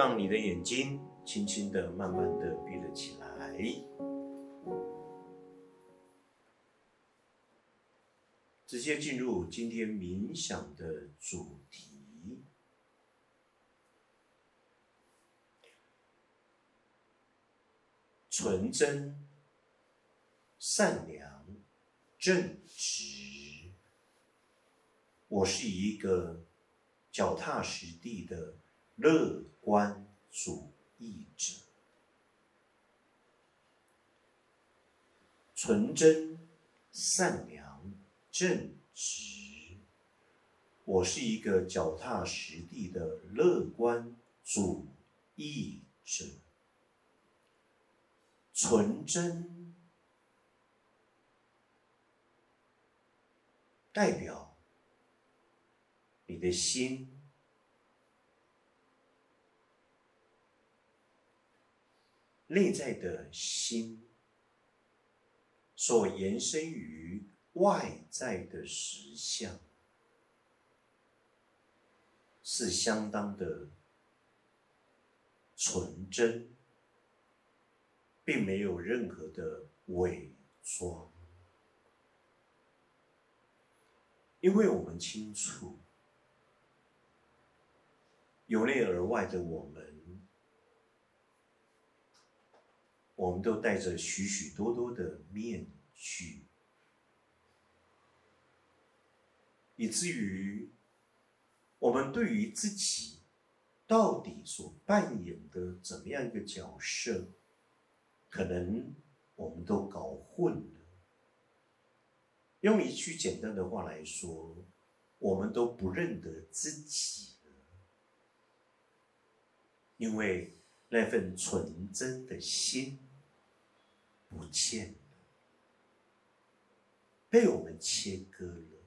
让你的眼睛轻轻的、慢慢的闭了起来，直接进入今天冥想的主题：纯真、善良、正直。我是一个脚踏实地的。乐观主义者，纯真、善良、正直。我是一个脚踏实地的乐观主义者。纯真代表你的心。内在的心，所延伸于外在的实相，是相当的纯真，并没有任何的伪装，因为我们清楚，由内而外的我们。我们都戴着许许多多的面具，以至于我们对于自己到底所扮演的怎么样一个角色，可能我们都搞混了。用一句简单的话来说，我们都不认得自己了，因为那份纯真的心。不见了，被我们切割了，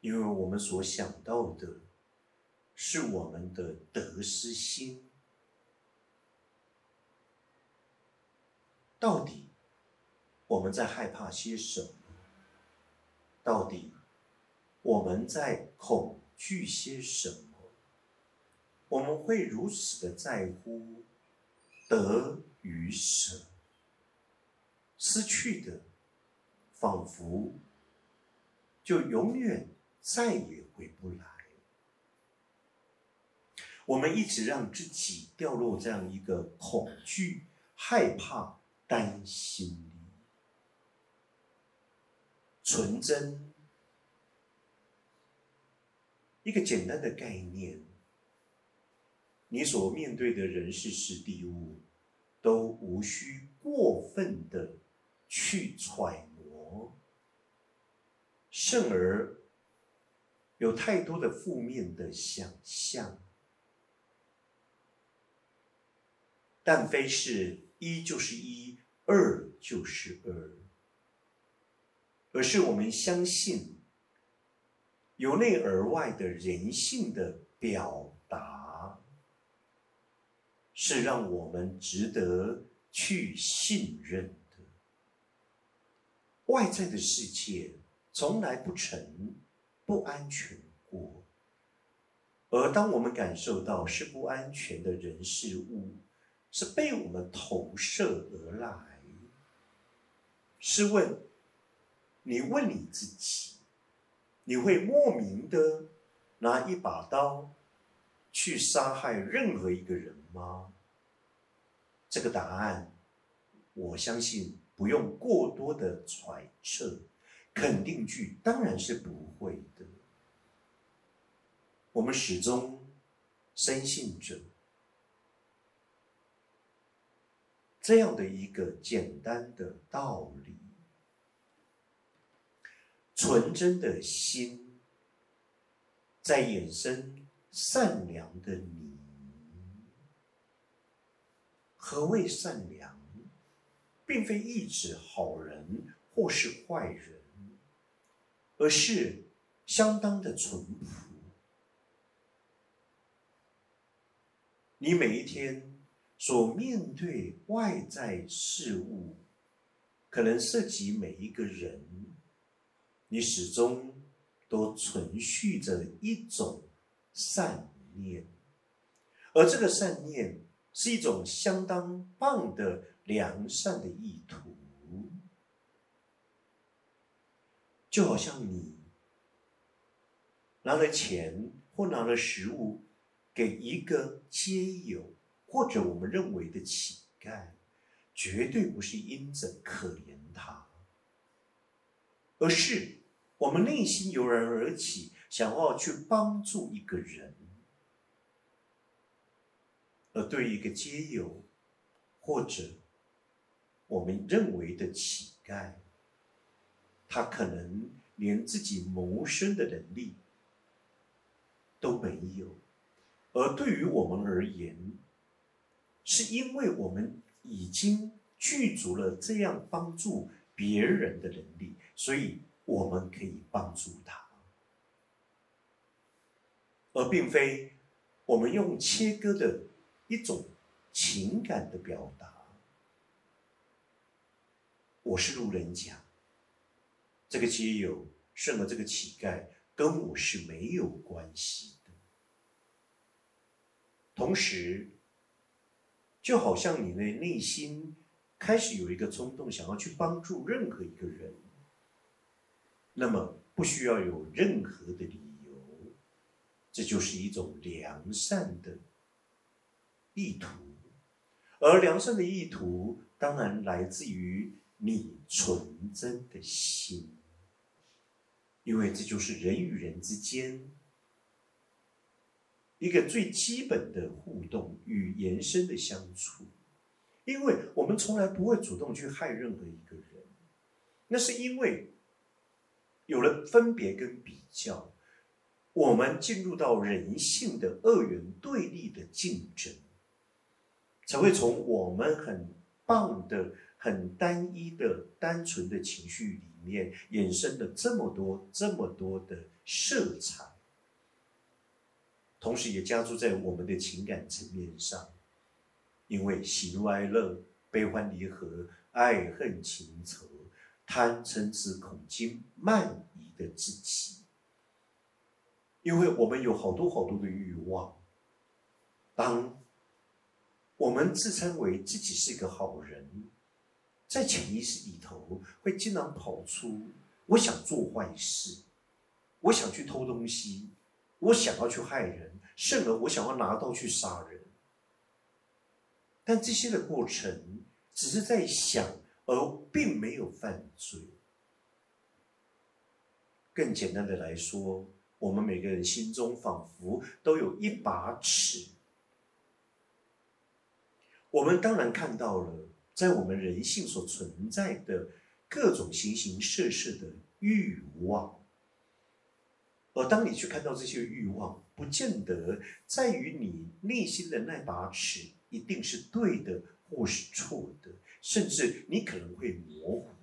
因为我们所想到的，是我们的得失心。到底我们在害怕些什么？到底我们在恐惧些什么？我们会如此的在乎得与舍？失去的，仿佛就永远再也回不来。我们一直让自己掉落这样一个恐惧、害怕、担心里。纯真，一个简单的概念，你所面对的人事、事、地、物，都无需过分的。去揣摩，甚而有太多的负面的想象，但非是一就是一，二就是二，而是我们相信由内而外的人性的表达，是让我们值得去信任。外在的世界从来不曾不安全过，而当我们感受到是不安全的人事物，是被我们投射而来。试问，你问你自己，你会莫名的拿一把刀去杀害任何一个人吗？这个答案，我相信。不用过多的揣测，肯定句当然是不会的。我们始终深信着这样的一个简单的道理：纯真的心在衍生善良的你。何谓善良？并非意指好人或是坏人，而是相当的淳朴。你每一天所面对外在事物，可能涉及每一个人，你始终都存续着一种善念，而这个善念是一种相当棒的良善的意图，就好像你拿了钱或拿了食物给一个街友，或者我们认为的乞丐，绝对不是因着可怜他，而是我们内心油然而起，想要去帮助一个人。而对一个街友，或者我们认为的乞丐，他可能连自己谋生的能力都没有，而对于我们而言，是因为我们已经具足了这样帮助别人的能力，所以我们可以帮助他，而并非我们用切割的。一种情感的表达。我是路人甲，这个街友胜了这个乞丐，跟我是没有关系的。同时，就好像你的内心开始有一个冲动，想要去帮助任何一个人，那么不需要有任何的理由，这就是一种良善的。意图，而良善的意图当然来自于你纯真的心，因为这就是人与人之间一个最基本的互动与延伸的相处。因为我们从来不会主动去害任何一个人，那是因为有了分别跟比较，我们进入到人性的二元对立的竞争。才会从我们很棒的、很单一的、单纯的情绪里面衍生的这么多、这么多的色彩，同时也加注在我们的情感层面上，因为喜怒哀乐、悲欢离合、爱恨情仇、贪嗔痴恐惊慢疑的自己，因为我们有好多好多的欲望，当。我们自称为自己是一个好人，在潜意识里头会经常跑出我想做坏事，我想去偷东西，我想要去害人，甚而我想要拿刀去杀人。但这些的过程只是在想，而并没有犯罪。更简单的来说，我们每个人心中仿佛都有一把尺。我们当然看到了，在我们人性所存在的各种形形色色的欲望，而当你去看到这些欲望，不见得在于你内心的那把尺一定是对的或是错的，甚至你可能会模糊。